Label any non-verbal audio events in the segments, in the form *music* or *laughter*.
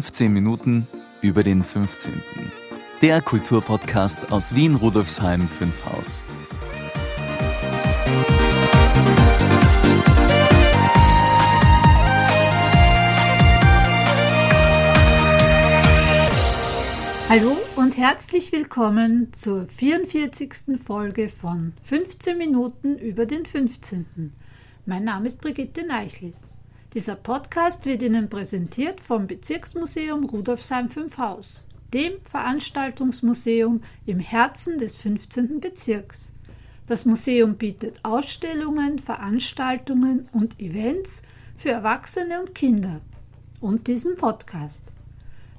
15 Minuten über den 15. Der Kulturpodcast aus Wien Rudolfsheim 5 Haus. Hallo und herzlich willkommen zur 44. Folge von 15 Minuten über den 15. Mein Name ist Brigitte Neichel. Dieser Podcast wird Ihnen präsentiert vom Bezirksmuseum Rudolfsheim 5 Haus, dem Veranstaltungsmuseum im Herzen des 15. Bezirks. Das Museum bietet Ausstellungen, Veranstaltungen und Events für Erwachsene und Kinder und diesen Podcast.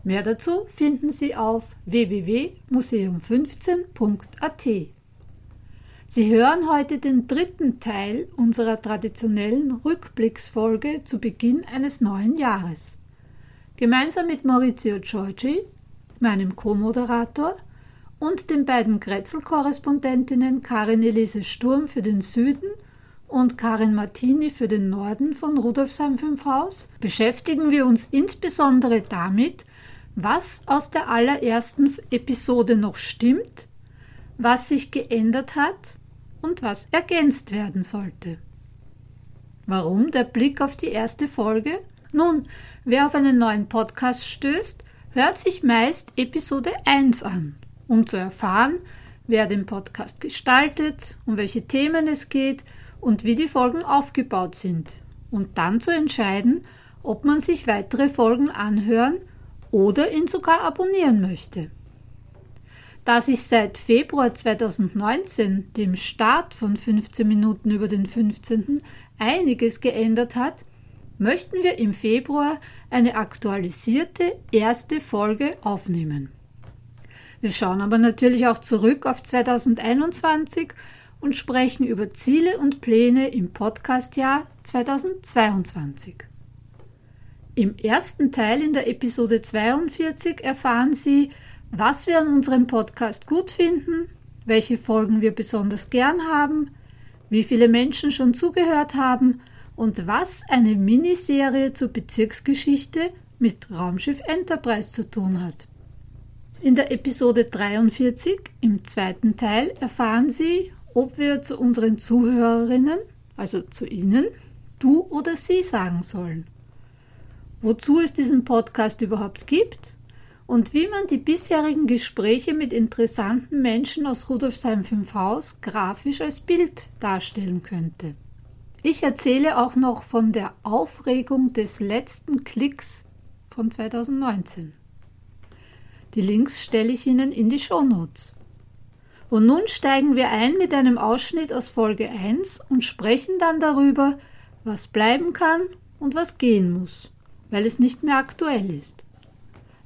Mehr dazu finden Sie auf www.museum15.at. Sie hören heute den dritten Teil unserer traditionellen Rückblicksfolge zu Beginn eines neuen Jahres. Gemeinsam mit Maurizio Giorgi, meinem Co-Moderator, und den beiden Grätzl-Korrespondentinnen Karin Elise Sturm für den Süden und Karin Martini für den Norden von Rudolfsheim 5 Haus beschäftigen wir uns insbesondere damit, was aus der allerersten Episode noch stimmt, was sich geändert hat und was ergänzt werden sollte. Warum der Blick auf die erste Folge? Nun, wer auf einen neuen Podcast stößt, hört sich meist Episode 1 an, um zu erfahren, wer den Podcast gestaltet, um welche Themen es geht und wie die Folgen aufgebaut sind, und dann zu entscheiden, ob man sich weitere Folgen anhören oder ihn sogar abonnieren möchte. Da sich seit Februar 2019, dem Start von 15 Minuten über den 15., einiges geändert hat, möchten wir im Februar eine aktualisierte erste Folge aufnehmen. Wir schauen aber natürlich auch zurück auf 2021 und sprechen über Ziele und Pläne im Podcastjahr 2022. Im ersten Teil in der Episode 42 erfahren Sie, was wir an unserem Podcast gut finden, welche Folgen wir besonders gern haben, wie viele Menschen schon zugehört haben und was eine Miniserie zur Bezirksgeschichte mit Raumschiff Enterprise zu tun hat. In der Episode 43, im zweiten Teil, erfahren Sie, ob wir zu unseren Zuhörerinnen, also zu Ihnen, du oder sie sagen sollen. Wozu es diesen Podcast überhaupt gibt und wie man die bisherigen Gespräche mit interessanten Menschen aus Rudolfsheim 5 Haus grafisch als Bild darstellen könnte. Ich erzähle auch noch von der Aufregung des letzten Klicks von 2019. Die Links stelle ich Ihnen in die Shownotes. Und nun steigen wir ein mit einem Ausschnitt aus Folge 1 und sprechen dann darüber, was bleiben kann und was gehen muss, weil es nicht mehr aktuell ist.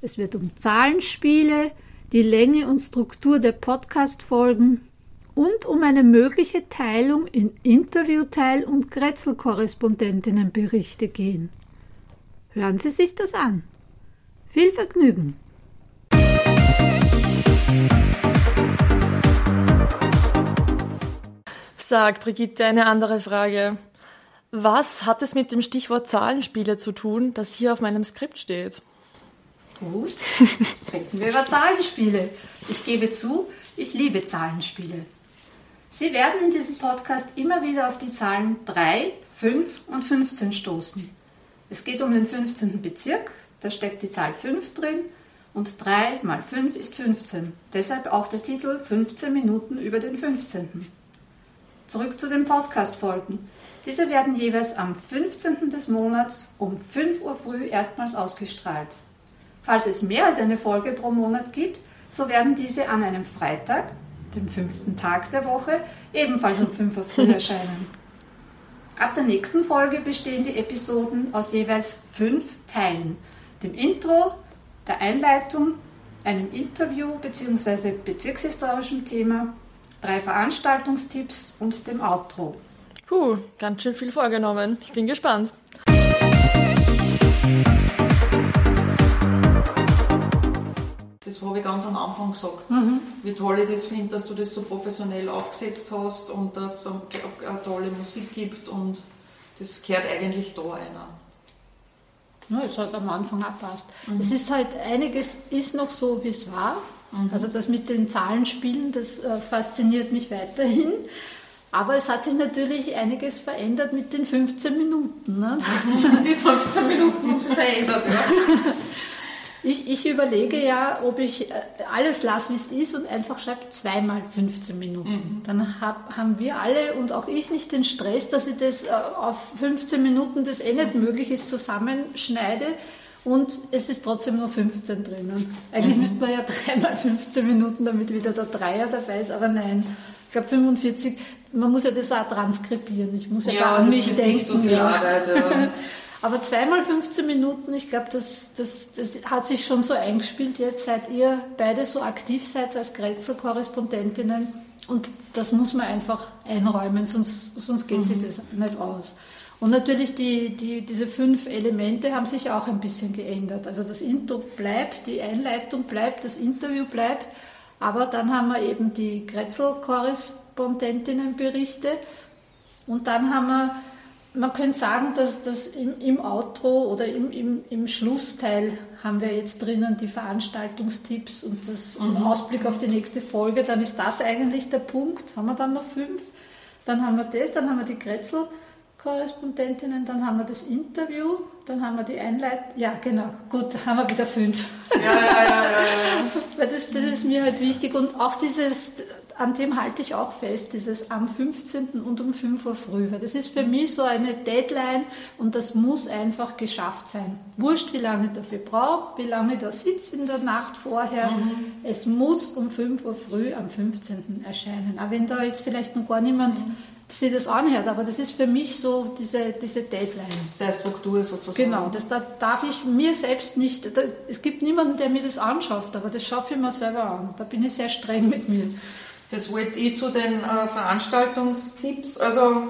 Es wird um Zahlenspiele, die Länge und Struktur der Podcast-Folgen und um eine mögliche Teilung in Interviewteil und Grätzl-Korrespondentinnenberichte gehen. Hören Sie sich das an. Viel Vergnügen! Sag, Brigitte, eine andere Frage. Was hat es mit dem Stichwort Zahlenspiele zu tun, das hier auf meinem Skript steht? Gut, reden wir über Zahlenspiele. Ich gebe zu, ich liebe Zahlenspiele. Sie werden in diesem Podcast immer wieder auf die Zahlen 3, 5 und 15 stoßen. Es geht um den 15. Bezirk, da steckt die Zahl 5 drin und 3 mal 5 ist 15. Deshalb auch der Titel 15 Minuten über den 15. Zurück zu den Podcast-Folgen. Diese werden jeweils am 15. des Monats um 5 Uhr früh erstmals ausgestrahlt. Falls es mehr als eine Folge pro Monat gibt, so werden diese an einem Freitag, dem fünften Tag der Woche, ebenfalls um 5 Uhr früh *laughs* erscheinen. Ab der nächsten Folge bestehen die Episoden aus jeweils fünf Teilen. Dem Intro, der Einleitung, einem Interview bzw. bezirkshistorischem Thema, drei Veranstaltungstipps und dem Outro. Puh, ganz schön viel vorgenommen. Ich bin gespannt. Habe ich ganz am Anfang gesagt. Mhm. Wie toll ich das finde, dass du das so professionell aufgesetzt hast und dass es eine tolle Musik gibt und das gehört eigentlich da einer. Ne, es hat am Anfang auch passt. Mhm. Es ist halt, einiges ist noch so, wie es war. Mhm. Also das mit den Zahlenspielen, das äh, fasziniert mich weiterhin. Aber es hat sich natürlich einiges verändert mit den 15 Minuten. Ne? *laughs* Die 15 Minuten haben sich verändert, ja. *laughs* Ich, ich, überlege ja, ob ich äh, alles lasse, wie es ist und einfach schreibe zweimal 15 Minuten. Mhm. Dann hab, haben wir alle und auch ich nicht den Stress, dass ich das äh, auf 15 Minuten, das eh nicht möglich ist, zusammenschneide und es ist trotzdem nur 15 drinnen. Eigentlich mhm. müsste man ja *laughs* dreimal 15 Minuten, damit wieder der Dreier dabei ist, aber nein. Ich glaube 45, man muss ja das auch transkribieren. Ich muss ja, ja an mich denken. So viel ja. Arbeit, ja. *laughs* Aber zweimal 15 Minuten, ich glaube, das, das, das hat sich schon so eingespielt jetzt, seit ihr beide so aktiv seid als Grätzl-Korrespondentinnen. Und das muss man einfach einräumen, sonst, sonst geht mhm. sich das nicht aus. Und natürlich die, die, diese fünf Elemente haben sich auch ein bisschen geändert. Also das Intro bleibt, die Einleitung bleibt, das Interview bleibt, aber dann haben wir eben die Grätzl-Korrespondentinnenberichte und dann haben wir man könnte sagen, dass das im, im Outro oder im, im, im, Schlussteil haben wir jetzt drinnen die Veranstaltungstipps und das mhm. Ausblick auf die nächste Folge. Dann ist das eigentlich der Punkt. Haben wir dann noch fünf? Dann haben wir das, dann haben wir die Kretzel. Korrespondentinnen, dann haben wir das Interview, dann haben wir die Einleitung. Ja, genau, gut, haben wir wieder fünf. Ja, ja, ja, ja. ja. *laughs* Weil das, das ist mir halt wichtig und auch dieses, an dem halte ich auch fest, dieses am 15. und um 5 Uhr früh, weil das ist für mich so eine Deadline und das muss einfach geschafft sein. Wurscht, wie lange ich dafür brauche, wie lange ich da sitze in der Nacht vorher, mhm. es muss um 5 Uhr früh am 15. erscheinen. Aber wenn da jetzt vielleicht noch gar niemand mhm. sich das anhört, aber das ist für mich so diese, diese Deadline. Der Struktur sozusagen. Genau, das da darf ich mir selbst nicht, da, es gibt niemanden, der mir das anschafft, aber das schaffe ich mir selber an. Da bin ich sehr streng mit mir. Das wollte ich zu den äh, Veranstaltungstipps. Also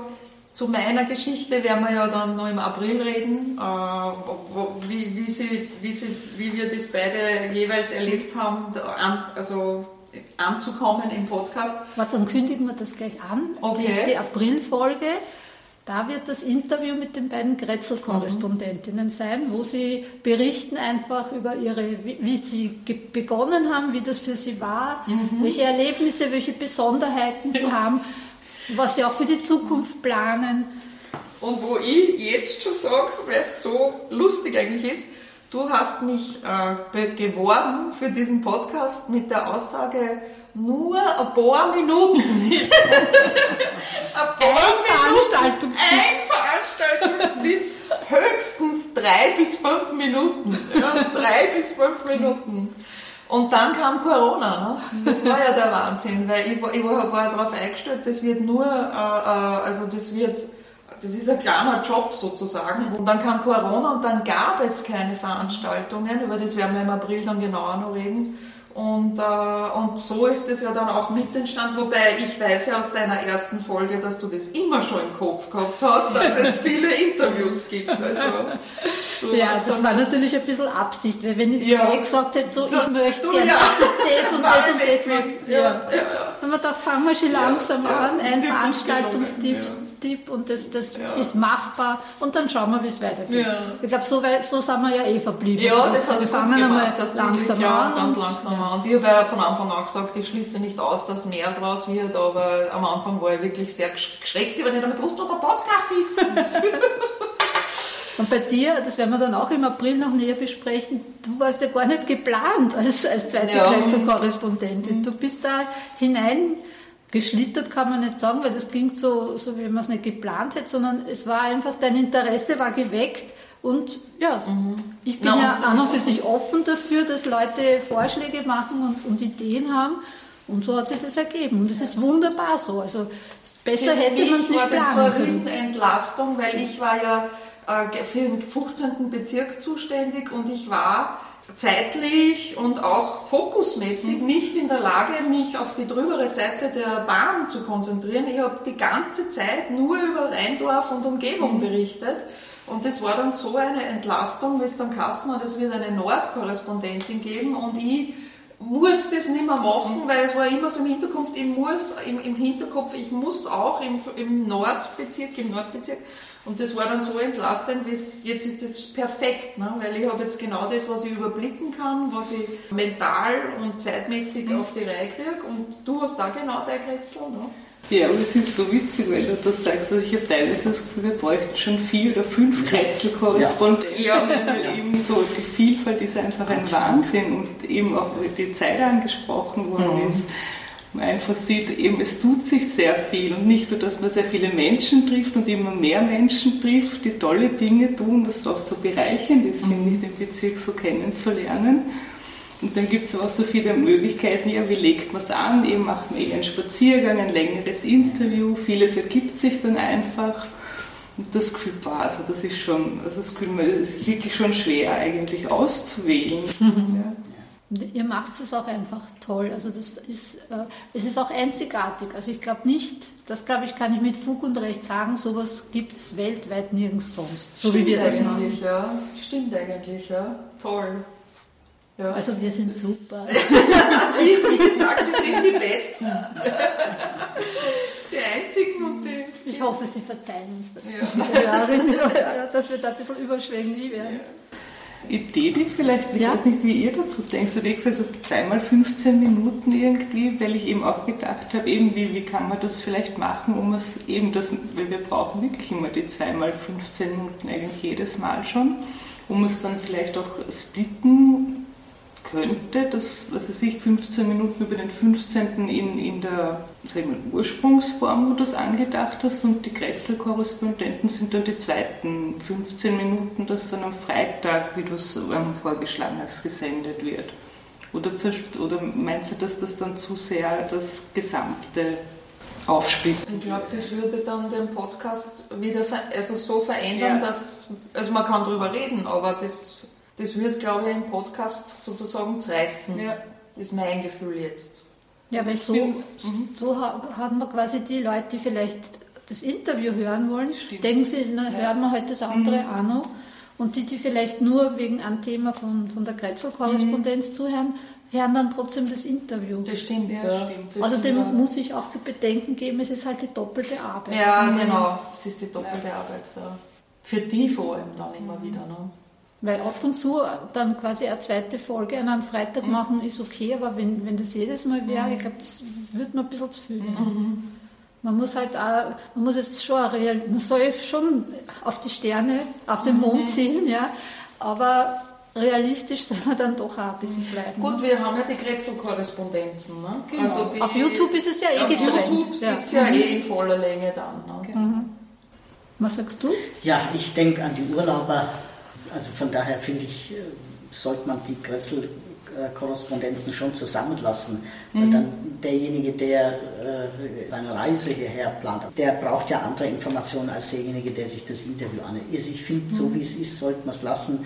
zu meiner Geschichte werden wir ja dann noch im April reden, äh, wie, wie, sie, wie, sie, wie wir das beide jeweils erlebt haben, an, also anzukommen im Podcast. Warte, dann kündigen wir das gleich an. Okay. Die, die Aprilfolge. Da wird das Interview mit den beiden Grätzl-Korrespondentinnen sein, wo sie berichten einfach über ihre, wie, sie begonnen haben, wie das für sie war, mhm. welche Erlebnisse, welche Besonderheiten sie haben, was sie auch für die Zukunft planen. Und wo ich jetzt schon sage, weil es so lustig eigentlich ist, du hast mich äh, geworben für diesen Podcast mit der Aussage, nur ein paar Minuten. *laughs* ein paar ein Veranstaltungstipp. Ein Veranstaltungstipp. Höchstens drei bis fünf Minuten. Ja, drei bis fünf Minuten. Und dann kam Corona. Ne? Das war ja der Wahnsinn, weil ich, ich war, war darauf eingestellt, das wird nur, äh, äh, also das wird, das ist ein kleiner Job sozusagen. Und dann kam Corona und dann gab es keine Veranstaltungen, über das werden wir im April dann genauer noch reden. Und, äh, und so ist es ja dann auch mit entstanden, wobei ich weiß ja aus deiner ersten Folge, dass du das immer schon im Kopf gehabt hast, dass es *laughs* viele Interviews gibt. Also, ja, das war natürlich ein bisschen Absicht, weil wenn ich ja. gesagt hätte, so, ich möchte gerne, ja. das und das und das machen. Ja, ja. ja. Haben wir gedacht, fangen wir schon langsam an, ein Veranstaltungstipp Tipp und das, das ja. ist machbar und dann schauen wir, wie es weitergeht. Ja. Ich glaube, so, so sind wir ja eh verblieben. Ja, also, das heißt, wir fangen einmal langsam ja, an. ganz langsam ja. an. Und ich habe ja von Anfang an gesagt, ich schließe nicht aus, dass mehr draus wird, aber am Anfang war ich wirklich sehr geschreckt, weil ich nicht gewusst, was ein Podcast ist. *laughs* Und bei dir, das werden wir dann auch im April noch näher besprechen, du warst ja gar nicht geplant als, als zweite ja. Korrespondentin. Du bist da hinein geschlittert kann man nicht sagen, weil das klingt so, so wie man es nicht geplant hätte, sondern es war einfach, dein Interesse war geweckt und ja, mhm. ich bin Na, ja an und für sich offen dafür, dass Leute Vorschläge machen und, und Ideen haben. Und so hat sich das ergeben. Und es ist wunderbar so. Also besser für hätte man es nicht planen können. Das war eine Entlastung, weil ich war ja äh, für den 15. Bezirk zuständig und ich war zeitlich und auch fokusmäßig mhm. nicht in der Lage, mich auf die drübere Seite der Bahn zu konzentrieren. Ich habe die ganze Zeit nur über Rheindorf und Umgebung mhm. berichtet. Und das war dann so eine Entlastung, wie es dann Kassen hat, es wird eine Nordkorrespondentin geben und ich muss das nicht mehr machen, weil es war immer so im Hinterkopf, ich muss, im, im Hinterkopf, ich muss auch im, im Nordbezirk, im Nordbezirk. Und das war dann so entlastend, bis jetzt ist das perfekt, ne? weil ich habe jetzt genau das, was ich überblicken kann, was ich mental und zeitmäßig auf die Reihe kriege. Und du hast da genau dein Kretzel, ne? Ja, aber es ist so witzig, weil du das sagst, also ich habe teilweise das Gefühl, wir bräuchten schon vier oder fünf Kretzelkorrespondenten, ja. *laughs* weil eben so die Vielfalt ist einfach ein Wahnsinn und eben auch die Zeit angesprochen worden mhm. ist. Man einfach sieht, eben es tut sich sehr viel und nicht nur, dass man sehr viele Menschen trifft und immer mehr Menschen trifft, die tolle Dinge tun, was auch so bereichernd ist, mhm. finde ich, den Bezirk so kennenzulernen und dann gibt es auch so viele Möglichkeiten, ja, wie legt man es an? Eben macht man eh einen Spaziergang, ein längeres Interview, vieles ergibt sich dann einfach. Und das Gefühl, boah, also das ist schon, also das Gefühl, das ist wirklich schon schwer eigentlich auszuwählen. *laughs* ja. Ihr macht es auch einfach toll. Also das ist, äh, es ist auch einzigartig. Also ich glaube nicht, das glaube ich, kann ich mit Fug und Recht sagen, sowas gibt es weltweit nirgends sonst. So Stimmt wie wir das machen. Ja. Stimmt eigentlich, ja. Toll. Ja. Also wir sind super. *laughs* Wie gesagt, wir sind die Besten. Die Einzigen und die... Ich hoffe, Sie verzeihen uns das. Ja. *laughs* *laughs* dass wir da ein bisschen überschwänglich werden. Idee, die vielleicht, ich ja. weiß nicht, wie ihr dazu denkt. Du denkst, es ist zweimal 15 Minuten irgendwie, weil ich eben auch gedacht habe, eben wie, wie kann man das vielleicht machen, um es eben das, weil wir brauchen wirklich immer die zweimal 15 Minuten eigentlich jedes Mal schon, um es dann vielleicht auch splitten könnte, dass, was weiß ich, 15 Minuten über den 15. in, in der mal, Ursprungsform, wo du das angedacht hast, und die Kretzel-Korrespondenten sind dann die zweiten 15 Minuten, das dann am Freitag, wie du es ähm, vorgeschlagen hast, gesendet wird. Oder, oder meinst du, dass das dann zu sehr das Gesamte aufspielt? Ich glaube, das würde dann den Podcast wieder also so verändern, ja. dass, also man kann darüber reden, aber das das wird, glaube ich, ein Podcast sozusagen zerreißen. Ja. Das ist mein Gefühl jetzt. Ja, weil so, mhm. so haben wir quasi die Leute, die vielleicht das Interview hören wollen, Stimmt. denken sie, na, ja. hören wir heute das andere mhm. auch noch. Und die, die vielleicht nur wegen einem Thema von, von der Kretzel-Korrespondenz mhm. zuhören, hören dann trotzdem das Interview. Das stimmt, ja. ja. Stimmt, Außerdem stimmt, muss ich auch zu bedenken geben, es ist halt die doppelte Arbeit. Ja, genau, es ist die doppelte ja. Arbeit. Ja. Für die vor allem dann immer wieder. Ne? Weil ab und zu dann quasi eine zweite Folge an einem Freitag mhm. machen ist okay, aber wenn, wenn das jedes Mal wäre, ich glaube, das wird mir ein bisschen zu viel. Mhm. Man muss halt auch, man muss jetzt schon, real, man soll schon auf die Sterne, auf den Mond mhm. zielen, ja, aber realistisch soll man dann doch auch ein bisschen bleiben. Gut, wir haben ja die Kretzel-Korrespondenzen. Ne? Genau. Also die, auf YouTube ist es ja eh getrennt. Auf YouTube ja. ist es ja eh in voller Länge dann. Ne? Genau. Was sagst du? Ja, ich denke an die Urlauber also von daher finde ich, äh, sollte man die Kretzel-Korrespondenzen schon zusammenlassen. Mhm. Dann derjenige, der äh, seine Reise hierher plant, der braucht ja andere Informationen als derjenige, der sich das Interview anhört. Also ich finde, mhm. so wie es ist, sollte man es lassen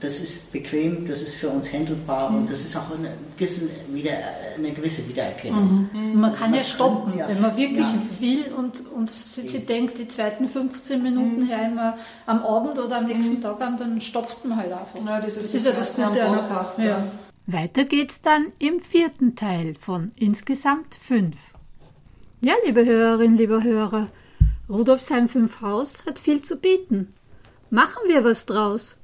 das ist bequem, das ist für uns handelbar mhm. und das ist auch eine gewisse, wieder, eine gewisse Wiedererkennung. Mhm. mhm. Man also kann man ja stoppen, ja, wenn man wirklich ja. will und, und sich denkt, die zweiten 15 Minuten mhm. hören wir am Abend oder am nächsten mhm. Tag an, dann stoppt man halt einfach. Ja, das ist, das, das ist ja das Gute am Podcast. Ja. Weiter geht's dann im vierten Teil von insgesamt fünf. Ja, liebe Hörerinnen, lieber Hörer, Rudolfsheim 5 Haus hat viel zu bieten. Machen wir was draus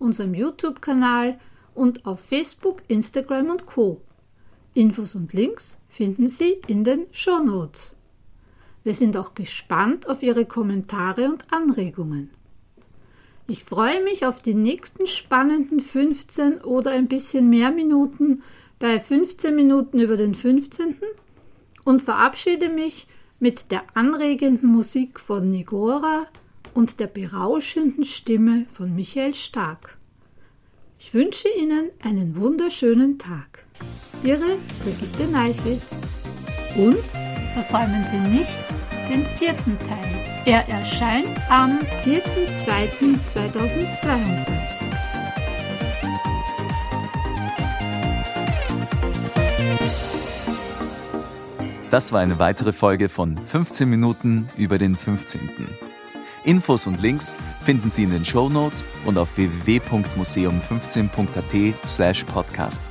unserem YouTube-Kanal und auf Facebook, Instagram und Co. Infos und Links finden Sie in den Show Notes. Wir sind auch gespannt auf Ihre Kommentare und Anregungen. Ich freue mich auf die nächsten spannenden 15 oder ein bisschen mehr Minuten bei 15 Minuten über den 15. und verabschiede mich mit der anregenden Musik von Nigora und der berauschenden Stimme von Michael Stark. Ich wünsche Ihnen einen wunderschönen Tag. Ihre Brigitte Neichel. Und versäumen Sie nicht den vierten Teil. Er erscheint am 4.2.2022. Das war eine weitere Folge von 15 Minuten über den 15. Infos und Links finden Sie in den Show Notes und auf www.museum15.at slash podcast.